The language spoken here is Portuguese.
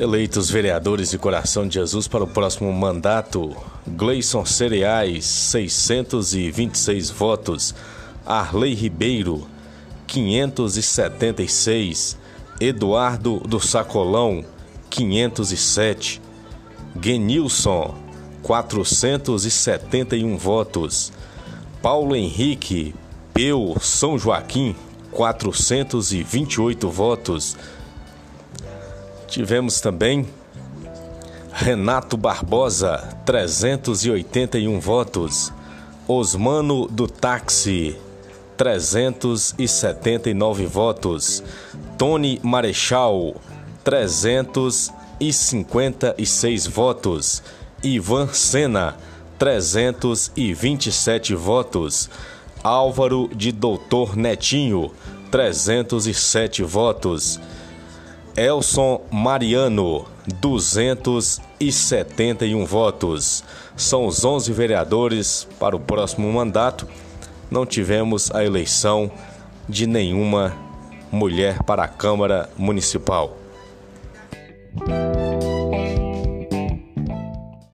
Eleitos vereadores de Coração de Jesus para o próximo mandato: Gleison Cereais, 626 votos. Arley Ribeiro, 576. Eduardo do Sacolão, 507. Genilson, 471 votos. Paulo Henrique, Peu São Joaquim, 428 votos. Tivemos também Renato Barbosa, 381 votos. Osmano do Táxi, 379 votos. Tony Marechal, 356 votos. Ivan Sena, 327 votos. Álvaro de Doutor Netinho, 307 votos. Elson Mariano, 271 votos. São os 11 vereadores para o próximo mandato. Não tivemos a eleição de nenhuma mulher para a Câmara Municipal.